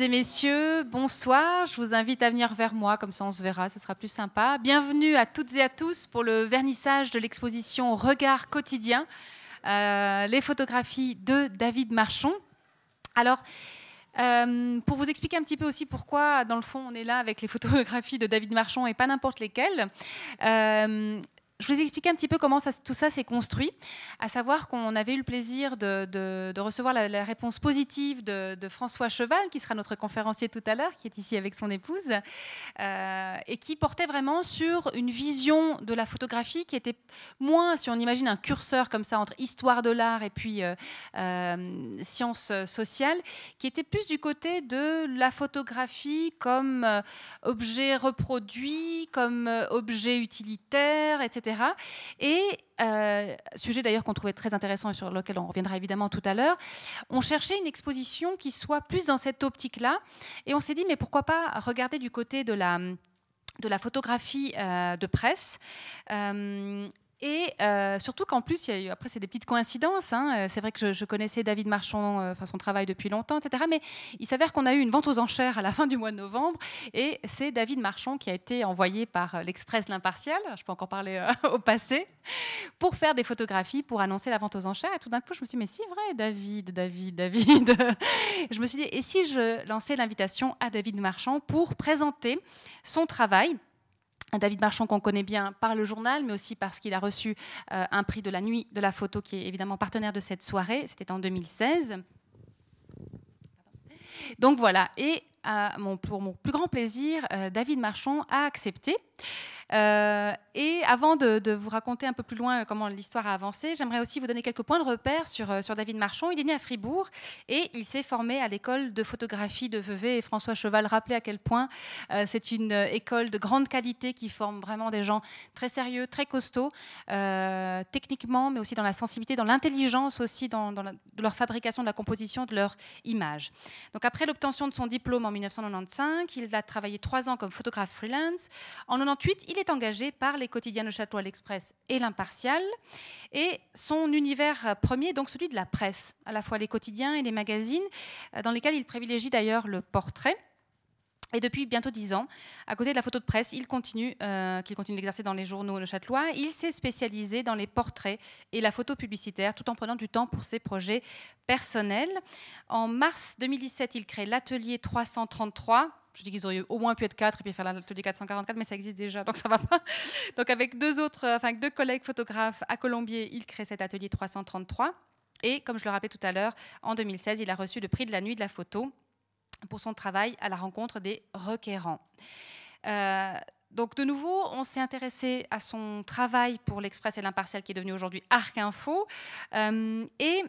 et messieurs, bonsoir. Je vous invite à venir vers moi, comme ça on se verra, ce sera plus sympa. Bienvenue à toutes et à tous pour le vernissage de l'exposition Regard quotidien, euh, les photographies de David Marchon. Alors, euh, pour vous expliquer un petit peu aussi pourquoi, dans le fond, on est là avec les photographies de David Marchon et pas n'importe lesquelles. Euh, je vous expliquer un petit peu comment tout ça s'est construit, à savoir qu'on avait eu le plaisir de, recevoir la, réponse positive de, François Cheval, qui sera notre conférencier tout à l'heure, qui est ici avec son épouse, euh, et qui portait vraiment sur une vision de la photographie qui était moins, si on imagine un curseur comme ça entre histoire de l'art et puis euh, euh, sciences sociales, qui était plus du côté de la photographie comme objet reproduit, comme objet utilitaire, etc et euh, sujet d'ailleurs qu'on trouvait très intéressant et sur lequel on reviendra évidemment tout à l'heure, on cherchait une exposition qui soit plus dans cette optique-là. Et on s'est dit, mais pourquoi pas regarder du côté de la de la photographie euh, de presse. Euh, et euh, surtout qu'en plus, après, c'est des petites coïncidences. Hein. Euh, c'est vrai que je, connaissais David Marchand, euh, son travail depuis longtemps, etc. Mais il s'avère qu'on a eu une vente aux enchères à la fin du mois de novembre. Et c'est David Marchand qui a été envoyé par l'Express L'Impartial, je peux encore parler au passé, pour faire des photographies, pour annoncer la vente aux enchères. Et tout d'un coup, je me suis dit, mais c'est vrai, David, David, David. je me suis dit, et si je lançais l'invitation à David Marchand pour présenter son travail David Marchand qu'on connaît bien par le journal, mais aussi parce qu'il a reçu euh, un prix de la nuit de la photo qui est évidemment partenaire de cette soirée. C'était en 2016. Donc voilà, et mon, pour mon plus grand plaisir, euh, David Marchand a accepté. Euh, et avant de, vous raconter un peu plus loin comment l'histoire a avancé, j'aimerais aussi vous donner quelques points de repère sur, euh, sur David Marchand. Il est né à Fribourg et il s'est formé à l'école de photographie de Vevey. Et François Cheval rappelait à quel point euh, c'est une école de grande qualité qui forme vraiment des gens très sérieux, très costauds, techniquement, mais aussi dans la sensibilité, dans l'intelligence aussi, dans, leur fabrication, de la composition, de leur image. Donc après l'obtention de son diplôme en 1995, il a travaillé trois ans comme photographe freelance. En 98, il est engagé par les quotidiens de Château l'Express et l'Impartial. Et son univers premier, donc celui de la presse, à la fois les quotidiens et les magazines, euh, dans lesquels il privilégie d'ailleurs le portrait. Et depuis bientôt dix ans, à côté de la photo de presse, il continue, euh, qu'il continue d'exercer dans les journaux de Châtelois. Il s'est spécialisé dans les portraits et la photo publicitaire, tout en prenant du temps pour ses projets personnels. En mars 2017, il crée l'atelier 333 je dis qu'ils auraient au moins pu être quatre et puis faire l'atelier 444, mais ça existe déjà, donc ça va pas. Donc avec deux autres, euh, enfin deux collègues photographes à Colombier, il crée cet atelier 333. Et comme je le rappelais tout à l'heure, en 2016, il a reçu le prix de la nuit de la photo pour son travail à la rencontre des requérants. Euh, donc de nouveau, on s'est intéressé à son travail pour l'Express et l'Impartial qui est devenu aujourd'hui Arc Info. Euh, et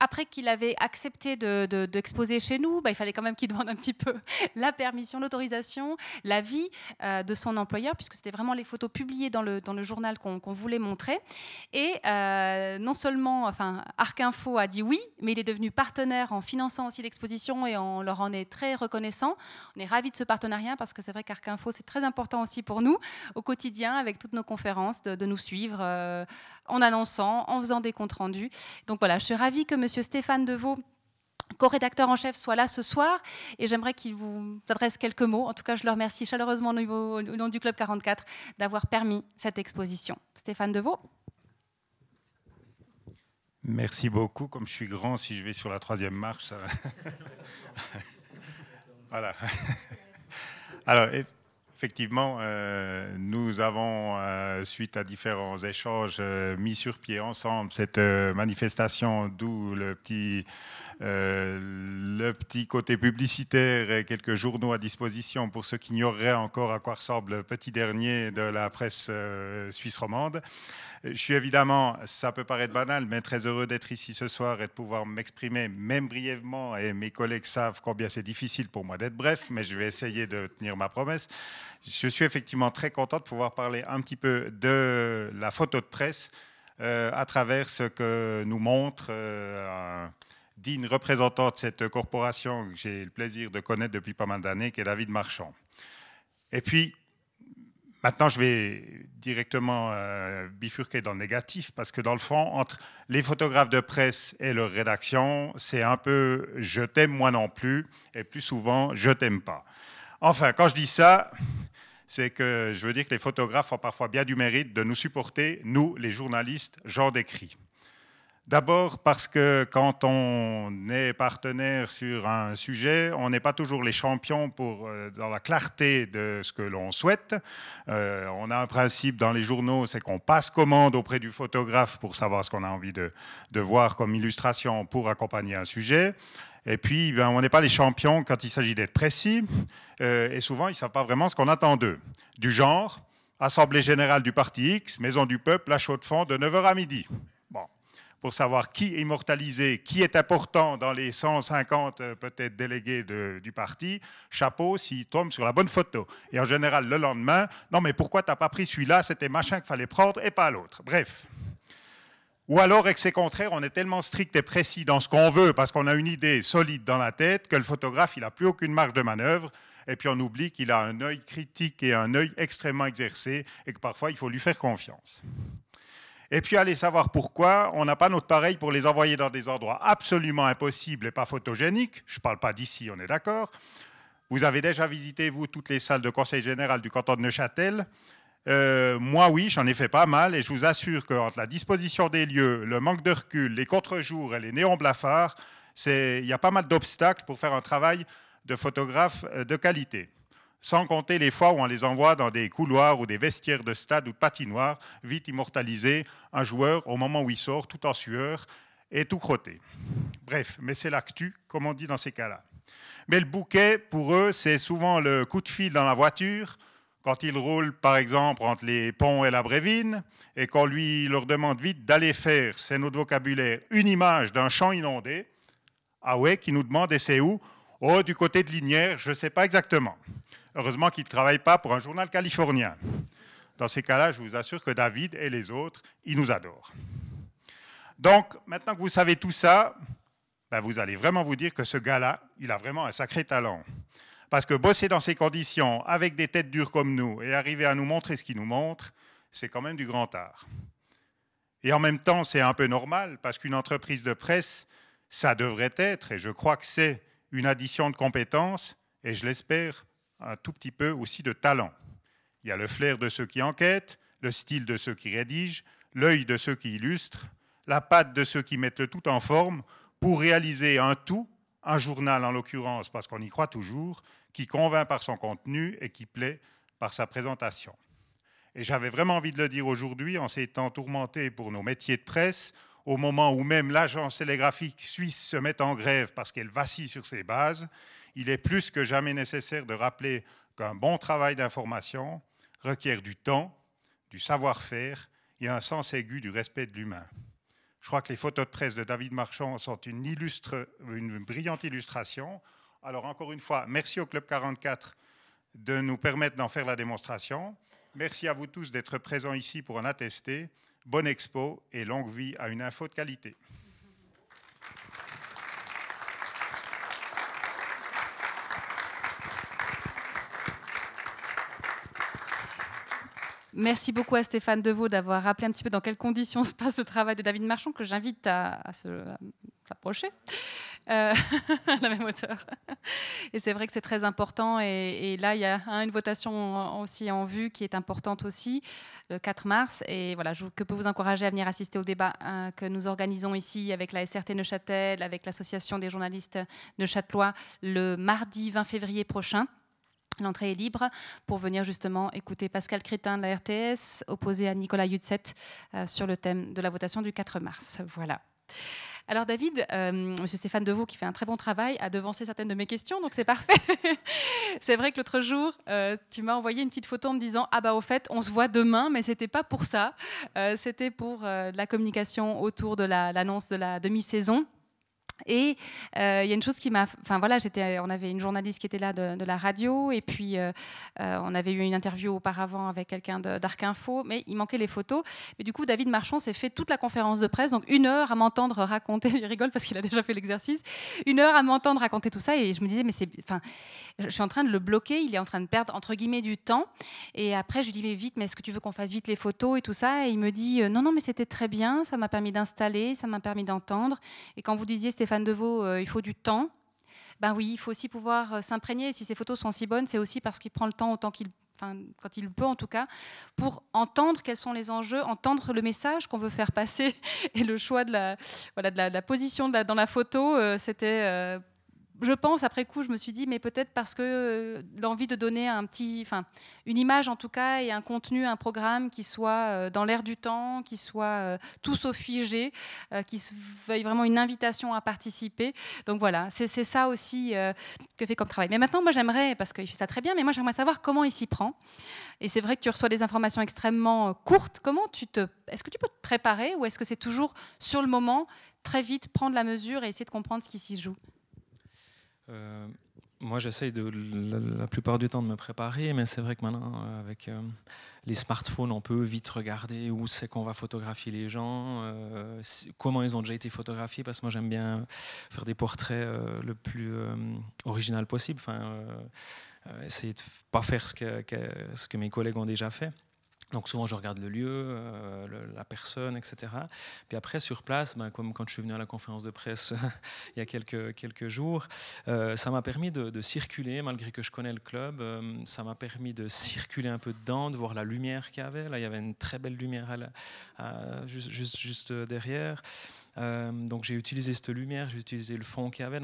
après qu'il avait accepté d'exposer de, chez nous, bah, il fallait quand même qu'il demande un petit peu la permission, l'autorisation, l'avis euh, de son employeur, puisque c'était vraiment les photos publiées dans le, dans le journal qu'on voulait montrer. Et euh, non seulement, enfin, Arc Info a dit oui, mais il est devenu partenaire en finançant aussi l'exposition et on leur en est très reconnaissant. On est ravis de ce partenariat parce que c'est vrai qu'Arc Info, c'est très important aussi pour nous au quotidien avec toutes nos conférences, de, nous suivre euh, en annonçant, en faisant des comptes rendus. Donc voilà, je suis ravie que M. Stéphane Deveau co-rédacteur en chef, soit là ce soir. Et j'aimerais qu'il vous adresse quelques mots. En tout cas, je le remercie chaleureusement au, nom du Club 44 d'avoir permis cette exposition. Stéphane Deveau. Merci beaucoup. Comme je suis grand, si je vais sur la troisième marche, ça... voilà. Alors, Effectivement, euh, nous avons, euh, suite à différents échanges, euh, mis sur pied ensemble cette manifestation, d'où le petit, le petit côté publicitaire et quelques journaux à disposition pour ceux qui ignoreraient encore à quoi ressemble le petit dernier de la presse suisse romande. Je suis évidemment, ça peut paraître banal, mais très heureux d'être ici ce soir et de pouvoir m'exprimer, même brièvement. Et mes collègues savent combien c'est difficile pour moi d'être bref, mais je vais essayer de tenir ma promesse. Je suis effectivement très content de pouvoir parler un petit peu de la photo de presse euh, à travers ce que nous montre euh, digne représentant de cette corporation que j'ai le plaisir de connaître depuis pas mal d'années, qui est David Marchand. Et puis, maintenant, je vais directement euh, bifurquer dans le négatif, parce que dans le fond, entre les photographes de presse et leur rédaction, c'est un peu je t'aime moi non plus, et plus souvent je t'aime pas. Enfin, quand je dis ça, c'est que je veux dire que les photographes ont parfois bien du mérite de nous supporter, nous, les journalistes, genre d'écrit. D'abord parce que quand on est partenaire sur un sujet, on n'est pas toujours les champions pour, euh, dans la clarté de ce que l'on souhaite. Euh, on a un principe dans les journaux, c'est qu'on passe commande auprès du photographe pour savoir ce qu'on a envie de, voir comme illustration pour accompagner un sujet. Et puis, ben, on n'est pas les champions quand il s'agit d'être précis. Euh, et souvent, ils ne savent pas vraiment ce qu'on attend d'eux. Du genre, Assemblée générale du parti X, Maison du peuple, à chaud de fond de 9h à midi pour savoir qui est immortalisé, qui est important dans les 150 euh, peut-être délégués du parti, chapeau s'il tombe sur la bonne photo. Et en général, le lendemain, non mais pourquoi tu n'as pas pris celui-là, c'était machin qu'il fallait prendre et pas l'autre. Bref. Ou alors, avec ses contraires, on est tellement strict et précis dans ce qu'on veut parce qu'on a une idée solide dans la tête que le photographe, il n'a plus aucune marge de manœuvre. Et puis on oublie qu'il a un œil critique et un œil extrêmement exercé et que parfois il faut lui faire confiance. Et puis allez savoir pourquoi on n'a pas notre pareil pour les envoyer dans des endroits absolument impossibles et pas photogéniques. Je ne parle pas d'ici, on est d'accord. Vous avez déjà visité, vous, toutes les salles de conseil général du canton de Neuchâtel. Euh, moi, oui, j'en ai fait pas mal et je vous assure qu'entre la disposition des lieux, le manque de recul, les contre-jours et les néons blafards, il y a pas mal d'obstacles pour faire un travail de photographe euh, de qualité sans compter les fois où on les envoie dans des couloirs ou des vestiaires de stade ou de patinoire, vite immortaliser un joueur au moment où il sort, tout en sueur et tout crotté. Bref, mais c'est l'actu, comme on dit dans ces cas-là. Mais le bouquet, pour eux, c'est souvent le coup de fil dans la voiture, quand ils roulent, par exemple, entre les ponts et la Brévine, et qu'on lui leur demande vite d'aller faire, c'est notre vocabulaire, une image d'un champ inondé. Ah ouais, qui nous demande, et c'est où Oh, du côté de Linière, je ne sais pas exactement. Heureusement qu'il ne travaille pas pour un journal californien. Dans ces cas-là, je vous assure que David et les autres, ils nous adorent. Donc, maintenant que vous savez tout ça, ben, vous allez vraiment vous dire que ce gars-là, il a vraiment un sacré talent. Parce que bosser dans ces conditions, avec des têtes dures comme nous, et arriver à nous montrer ce qu'il nous montre, c'est quand même du grand art. Et en même temps, c'est un peu normal, parce qu'une entreprise de presse, ça devrait être, et je crois que c'est, une addition de compétences, et je l'espère, un tout petit peu aussi de talent. Il y a le flair de ceux qui enquêtent, le style de ceux qui rédigent, l'œil de ceux qui illustrent, la patte de ceux qui mettent le tout en forme pour réaliser un tout, un journal en l'occurrence, parce qu'on y croit toujours, qui convainc par son contenu et qui plaît par sa présentation. Et j'avais vraiment envie de le dire aujourd'hui en s'étant tourmenté pour nos métiers de presse, au moment où même l'agence télégraphique suisse se met en grève parce qu'elle vacille sur ses bases, il est plus que jamais nécessaire de rappeler qu'un bon travail d'information requiert du temps, du savoir-faire et un sens aigu du respect de l'humain. Je crois que les photos de presse de David Marchand sont une, une brillante illustration. Alors encore une fois, merci au Club 44 de nous permettre d'en faire la démonstration. Merci à vous tous d'être présents ici pour en attester. Bonne expo et longue vie à une info de qualité. Merci beaucoup à Stéphane Deveau d'avoir rappelé un petit peu dans quelles conditions se passe le travail de David Marchand, que j'invite à, s'approcher euh, la même hauteur. Et c'est vrai que c'est très important. Et, là, il y a une votation aussi en vue qui est importante aussi, le 4 mars. Et voilà, je que peux vous encourager à venir assister au débat hein, que nous organisons ici avec la SRT Neuchâtel, avec l'Association des journalistes neuchâtelois, le mardi 20 février prochain. L'entrée est libre pour venir justement écouter Pascal Crétin de la RTS opposé à Nicolas Yutzet euh, sur le thème de la votation du 4 mars. Voilà. Alors David, euh, Monsieur Stéphane Deveau, qui fait un très bon travail, a devancé certaines de mes questions, donc c'est parfait. c'est vrai que l'autre jour, euh, tu m'as envoyé une petite photo en me disant ah bah au fait, on se voit demain, mais c'était pas pour ça. c'était pour la communication autour de l'annonce de la demi-saison. Et euh, il y a une chose qui m'a, enfin voilà, j'étais, on avait une journaliste qui était là de, la radio, et puis euh, euh, on avait eu une interview auparavant avec quelqu'un d'Arc Info, mais il manquait les photos. Mais du coup, David Marchand s'est fait toute la conférence de presse, donc une heure à m'entendre raconter. Il rigole parce qu'il a déjà fait l'exercice. Une heure à m'entendre raconter tout ça, et je me disais, mais c'est, enfin, je suis en train de le bloquer. Il est en train de perdre entre guillemets du temps. Et après, je lui dis, mais vite, mais est-ce que tu veux qu'on fasse vite les photos et tout ça? Et il me dit, non, non, mais c'était très bien. Ça m'a permis d'installer, ça m'a permis d'entendre. Et quand vous disiez, Stéphane de Vaux, euh, il faut du temps. Ben oui, il faut aussi pouvoir euh, s'imprégner. Si ces photos sont si bonnes, c'est aussi parce qu'il prend le temps autant qu'il Enfin, quand il peut en tout cas, pour entendre quels sont les enjeux, entendre le message qu'on veut faire passer et le choix de la, voilà, de la, position dans la photo, euh, c'était je pense, après coup, je me suis dit, mais peut-être parce que euh, l'envie de donner un petit, enfin, une image en tout cas et un contenu, un programme qui soit euh, dans l'air du temps, qui soit euh, tout sauf figé, qui veuille vraiment une invitation à participer. Donc voilà, c'est ça aussi que fait comme travail. Mais maintenant, moi, j'aimerais, parce qu'il fait ça très bien, mais moi, j'aimerais savoir comment il s'y prend. Et c'est vrai que tu reçois des informations extrêmement courtes. Comment tu te, est-ce que tu peux te préparer ou est-ce que c'est toujours sur le moment, très vite, prendre la mesure et essayer de comprendre ce qui s'y joue? Euh, moi, j'essaye de la, plupart du temps de me préparer, mais c'est vrai que maintenant, euh, avec euh, les smartphones, on peut vite regarder où c'est qu'on va photographier les gens, comment ils ont déjà été photographiés, parce que moi, j'aime bien faire des portraits le plus original possible. Enfin, essayer de pas faire ce que mes collègues ont déjà fait. Donc souvent je regarde le lieu, euh, la personne, etc. Puis après sur place, ben, comme quand je suis venu à la conférence de presse il y a quelques, jours, euh, ça m'a permis de, circuler, malgré que je connais le club, euh, ça m'a permis de circuler un peu dedans, de voir la lumière qu'il y avait. Là il y avait une très belle lumière juste, derrière. donc j'ai utilisé cette lumière, j'ai utilisé le fond qu'il y avait.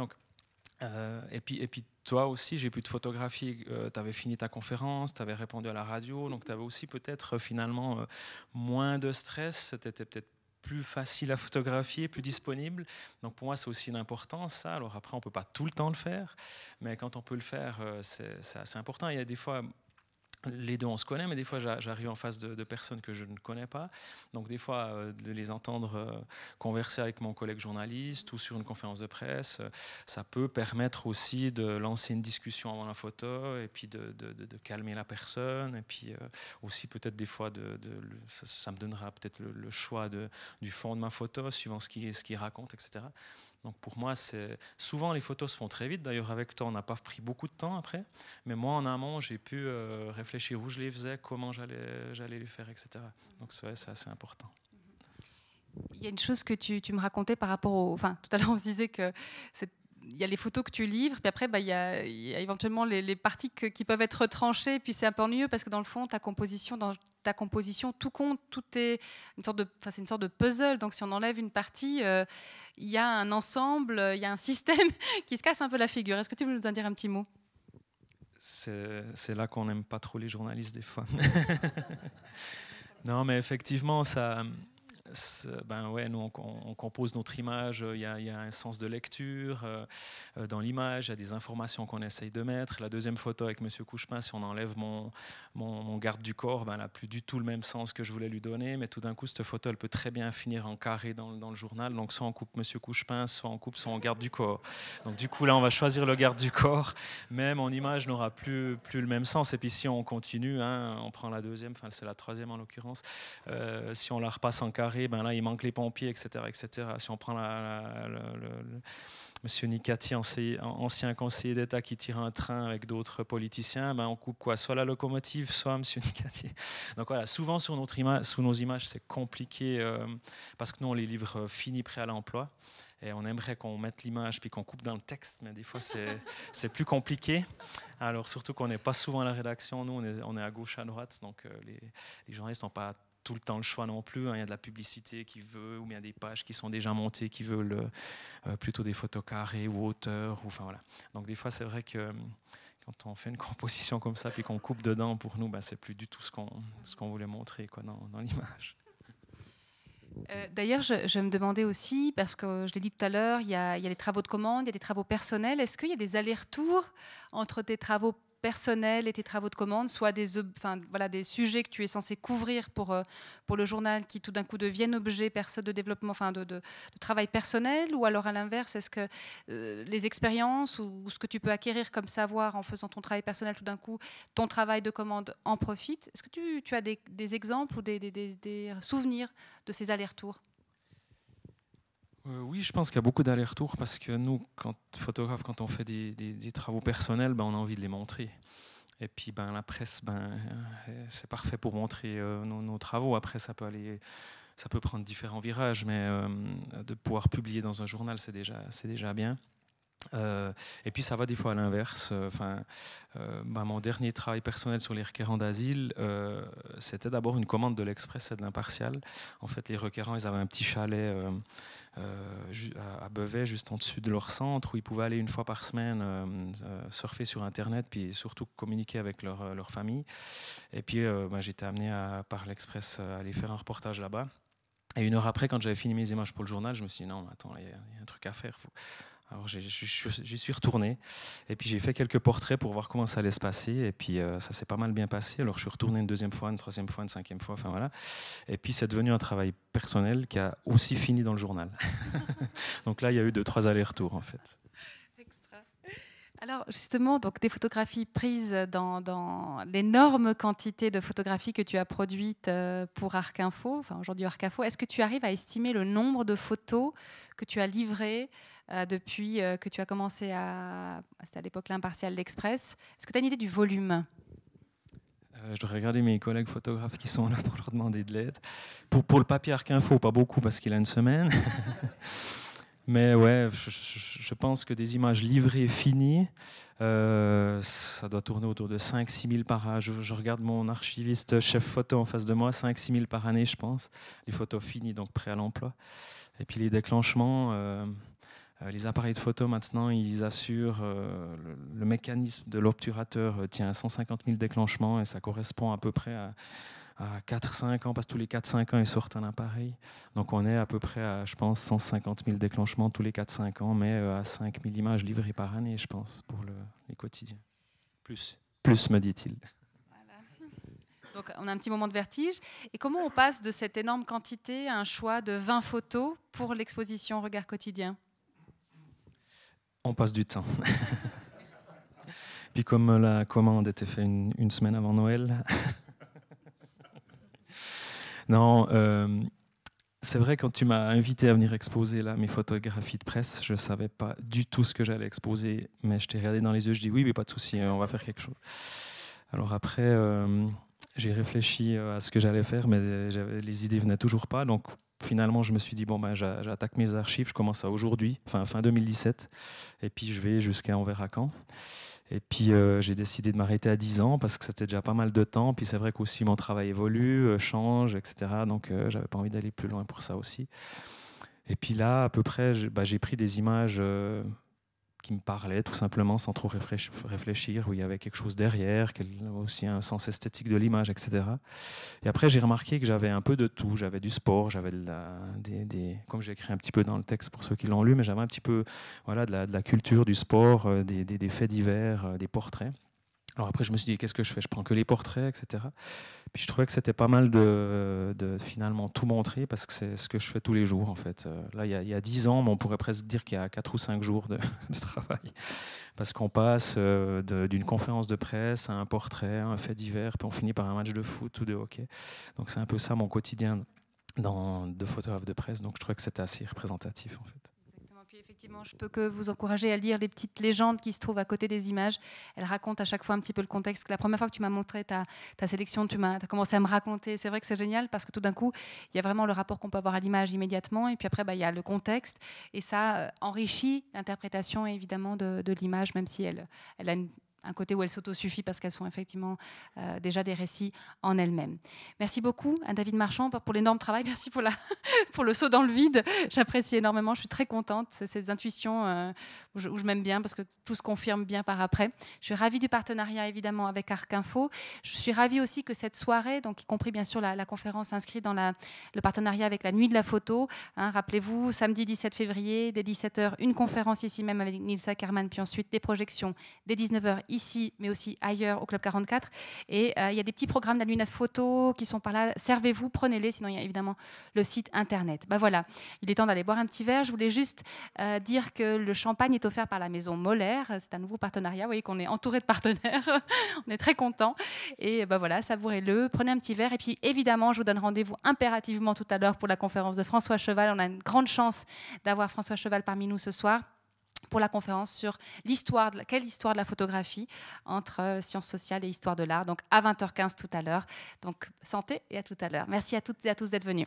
Euh, et, puis, et puis toi aussi, j'ai pu te photographier. Euh, tu avais fini ta conférence, tu avais répondu à la radio, donc tu avais aussi peut-être euh, finalement moins de stress, tu étais peut-être plus facile à photographier, plus disponible. Donc pour moi, c'est aussi une importance, ça. Alors après, on ne peut pas tout le temps le faire, mais quand on peut le faire, c'est assez important. Il y a des fois, les deux, on se connaît, mais des fois, j'arrive en face de, personnes que je ne connais pas. Donc, des fois, euh, de les entendre euh, converser avec mon collègue journaliste ou sur une conférence de presse, euh, ça peut permettre aussi de lancer une discussion avant la photo et puis de, calmer la personne. Et puis aussi, peut-être, des fois, de, ça, me donnera peut-être le, choix du fond de ma photo, suivant ce qu'il raconte, etc. Donc pour moi, c'est souvent les photos se font très vite. D'ailleurs, avec toi, on n'a pas pris beaucoup de temps après. Mais moi, en amont, j'ai pu euh, réfléchir où je les faisais, comment j'allais, j'allais les faire, etc. Donc c'est c'est assez important. Il y a une chose que tu, me racontais par rapport au. Enfin, tout à l'heure, on se disait que cette y a les photos que tu livres, puis après, bah, il, y a, éventuellement les, parties qui peuvent être tranchées, puis c'est un peu ennuyeux parce que dans le fond, ta composition, dans ta composition, tout compte, tout est une sorte de, c'est une sorte de puzzle. Donc, si on enlève une partie, euh, il y a un ensemble, il y a un système qui se casse un peu la figure. Est-ce que tu veux nous en dire un petit mot? C'est là qu'on n'aime pas trop les journalistes des fois. non, mais effectivement, ça, ben ouais, nous, on, compose notre image, il y, a, un sens de lecture euh, euh, dans l'image, il y a des informations qu'on essaye de mettre. La deuxième photo avec Monsieur Couchepin, si on enlève mon, mon, garde du corps, ben, elle n'a plus du tout le même sens que je voulais lui donner, mais tout d'un coup, cette photo, elle peut très bien finir en carré dans, dans, le journal. Donc, soit on coupe Monsieur Couchepin, soit on coupe son garde du corps. Donc, du coup, là, on va choisir le garde du corps, mais mon image n'aura plus, plus le même sens. Et puis, si on continue, hein, on prend la deuxième, enfin, c'est la troisième en l'occurrence, euh, si on la repasse en carré, ben là, il manque les pompiers, etc. etc. Si on prend la, le, Monsieur Nicati, ancien conseiller d'État qui tire un train avec d'autres politiciens, ben on coupe quoi? Soit la locomotive, soit Monsieur Nicati. Donc voilà, souvent sur notre sous nos images, c'est compliqué euh, parce que nous, on les livre finis, prêts à l'emploi. Et on aimerait qu'on mette l'image puis qu'on coupe dans le texte, mais des fois c'est plus compliqué. Alors surtout qu'on n'est pas souvent à la rédaction, nous on est, on est à gauche, à droite, donc euh, les, les journalistes n'ont pas tout le temps le choix non plus. Hein. Il y a de la publicité qui veut, ou bien des pages qui sont déjà montées qui veulent euh, plutôt des photos carrées ou hauteurs. Ou, enfin, voilà. Donc des fois, c'est vrai que quand on fait une composition comme ça, puis qu'on coupe dedans, pour nous, ben, c'est plus du tout ce qu'on qu'on voulait montrer quoi, dans, dans l'image. Euh, d'ailleurs, je, me demandais aussi, parce que je l'ai dit tout à l'heure, il, il, y a les travaux de commande, il y a des travaux personnels. Est-ce qu'il y a des allers-retours entre tes travaux personnels et tes travaux de commande soient des, enfin, voilà, des sujets que tu es censé couvrir pour, euh, pour le journal qui tout d'un coup deviennent objets de développement, enfin de, travail personnel ou alors à l'inverse, est-ce que euh, les expériences ou, ce que tu peux acquérir comme savoir en faisant ton travail personnel tout d'un coup, ton travail de commande en profite? Est-ce que tu, tu as des, des, exemples ou des, des souvenirs de ces allers-retours? Euh, oui, je pense qu'il y a beaucoup d'allers-retours parce que nous, quand photographes, quand on fait des, travaux personnels, ben, on a envie de les montrer. Et puis ben, la presse, ben, euh, c'est parfait pour montrer euh, nos, travaux. Après, ça peut aller, ça peut prendre différents virages, mais de pouvoir publier dans un journal, c'est déjà, c'est déjà bien. Et puis ça va des fois à l'inverse. Enfin, bah, mon dernier travail personnel sur les requérants d'asile, c'était d'abord une commande de l'Express et de l'Impartial. En fait, les requérants, ils avaient un petit chalet à Bevet, juste en dessus de leur centre, où ils pouvaient aller une fois par semaine surfer sur Internet, puis surtout communiquer avec leur, leur famille. Et puis, bah, j'étais amené par l'Express à aller faire un reportage là-bas. Et une heure après, quand j'avais fini mes images pour le journal, je me suis dit non, attends, il y, a un truc à faire. Alors j'y suis retourné et puis j'ai fait quelques portraits pour voir comment ça allait se passer et puis euh, ça s'est pas mal bien passé. Alors je suis retourné une deuxième fois, une troisième fois, une cinquième fois, enfin voilà. Et puis c'est devenu un travail personnel qui a aussi fini dans le journal. donc là il y a eu deux trois allers-retours en fait. Alors justement, donc des photographies prises dans, l'énorme quantité de photographies que tu as produites euh, pour Arc Info, enfin aujourd'hui Arc Info, est-ce que tu arrives à estimer le nombre de photos que tu as livrées depuis euh, que tu as commencé à. C'était à l'époque l'impartial l'Express. Est-ce que tu as une idée du volume? Euh, je dois regarder mes collègues photographes qui sont là pour leur demander de l'aide. Pour, le papier Arc Info, pas beaucoup parce qu'il a une semaine. Mais ouais, je, pense que des images livrées finies, ça doit tourner autour de 5-6 000 par an. Je, regarde mon archiviste chef photo en face de moi, 5-6 000 par année, je pense. Les photos finies, donc prêts à l'emploi. Et puis les déclenchements, euh, les appareils de photo, maintenant, ils assurent euh, le, mécanisme de l'obturateur euh, tient à 150 000 déclenchements et ça correspond à peu près à, 4-5 ans, parce que tous les 4-5 ans, ils sortent un appareil. Donc on est à peu près à, je pense, 150 000 déclenchements tous les 4-5 ans, mais à 5 000 images livrées par année, je pense, pour les quotidiens. Plus, plus me dit-il. Donc on a un petit moment de vertige. Et comment on passe de cette énorme quantité à un choix de 20 photos pour l'exposition Regard quotidien? On passe du temps. Puis comme la commande était faite une, semaine avant Noël. non, euh, c'est vrai quand tu m'as invité à venir exposer là mes photographies de presse, je ne savais pas du tout ce que j'allais exposer, mais je t'ai regardé dans les yeux, je dis oui, mais pas de souci, on va faire quelque chose. Alors après, euh, j'ai réfléchi euh, à ce que j'allais faire, mais les idées venaient toujours pas, donc finalement, je me suis dit, bon, ben, j'attaque mes archives, je commence à aujourd'hui, fin, fin 2017, et puis je vais jusqu'à quand. Et puis euh, j'ai décidé de m'arrêter à 10 ans parce que c'était déjà pas mal de temps. Puis c'est vrai qu'aussi mon travail évolue, euh, change, etc. Donc euh, j'avais pas envie d'aller plus loin pour ça aussi. Et puis là, à peu près, bah, j'ai pris des images qui me parlait tout simplement sans trop réfléchir, où il y avait quelque chose derrière, aussi un sens esthétique de l'image, etc. Et après, j'ai remarqué que j'avais un peu de tout. J'avais du sport, j'avais de des, comme j'ai écrit un petit peu dans le texte pour ceux qui l'ont lu, mais j'avais un petit peu voilà, de, la, de la culture, du sport, euh, des, des faits divers, euh, des portraits. Alors après, je me suis dit, qu'est-ce que je fais? Je prends que les portraits, etc. Puis je trouvais que c'était pas mal de, finalement tout montrer parce que c'est ce que je fais tous les jours en fait. Euh, là, il y a dix ans, on pourrait presque dire qu'il y a quatre ou cinq jours de, travail parce qu'on passe euh, d'une conférence de presse à un portrait, un fait divers, puis on finit par un match de foot ou de hockey. Donc c'est un peu ça mon quotidien dans, de photographe de presse. Donc je trouvais que c'était assez représentatif en fait effectivement, je peux que vous encourager à lire les petites légendes qui se trouvent à côté des images. Elles racontent à chaque fois un petit peu le contexte. La première fois que tu m'as montré ta, sélection, tu as, commencé à me raconter. C'est vrai que c'est génial parce que tout d'un coup, il y a vraiment le rapport qu'on peut avoir à l'image immédiatement. Et puis après, bah, il y a le contexte. Et ça euh, enrichit l'interprétation évidemment de, de l'image, même si elle, elle a une un côté où elles s'autosuffisent parce qu'elles sont effectivement euh, déjà des récits en elles-mêmes. Merci beaucoup à David Marchand pour l'énorme travail. Merci pour, la pour le saut dans le vide. J'apprécie énormément. Je suis très contente. C'est ces intuitions euh, où je, m'aime bien parce que tout se confirme bien par après. Je suis ravie du partenariat évidemment avec Arc Info. Je suis ravie aussi que cette soirée, donc y compris bien sûr la, conférence inscrite dans le partenariat avec la Nuit de la Photo. Hein, rappelez-vous, samedi 17 février, dès 17h, une conférence ici même avec Nils Ackermann, puis ensuite des projections dès 19h ici, mais aussi ailleurs au Club 44. Et il y a des petits programmes d'alluminate photo qui sont par là. Servez-vous, prenez-les, sinon il y a évidemment le site internet. Ben voilà, il est temps d'aller boire un petit verre. Je voulais juste dire que le champagne est offert par la maison Molaire. C'est un nouveau partenariat. Vous voyez qu'on est entouré de partenaires. On est très contents. Et ben voilà, savourez-le. Prenez un petit verre. Et puis évidemment, je vous donne rendez-vous impérativement tout à l'heure pour la conférence de François Cheval. On a une grande chance d'avoir François Cheval parmi nous ce soir pour la conférence sur l'histoire, quelle histoire de la photographie entre euh, sciences sociales et histoire de l'art. Donc à 20h15 tout à l'heure. Donc santé et à tout à l'heure. Merci à toutes et à tous d'être venus.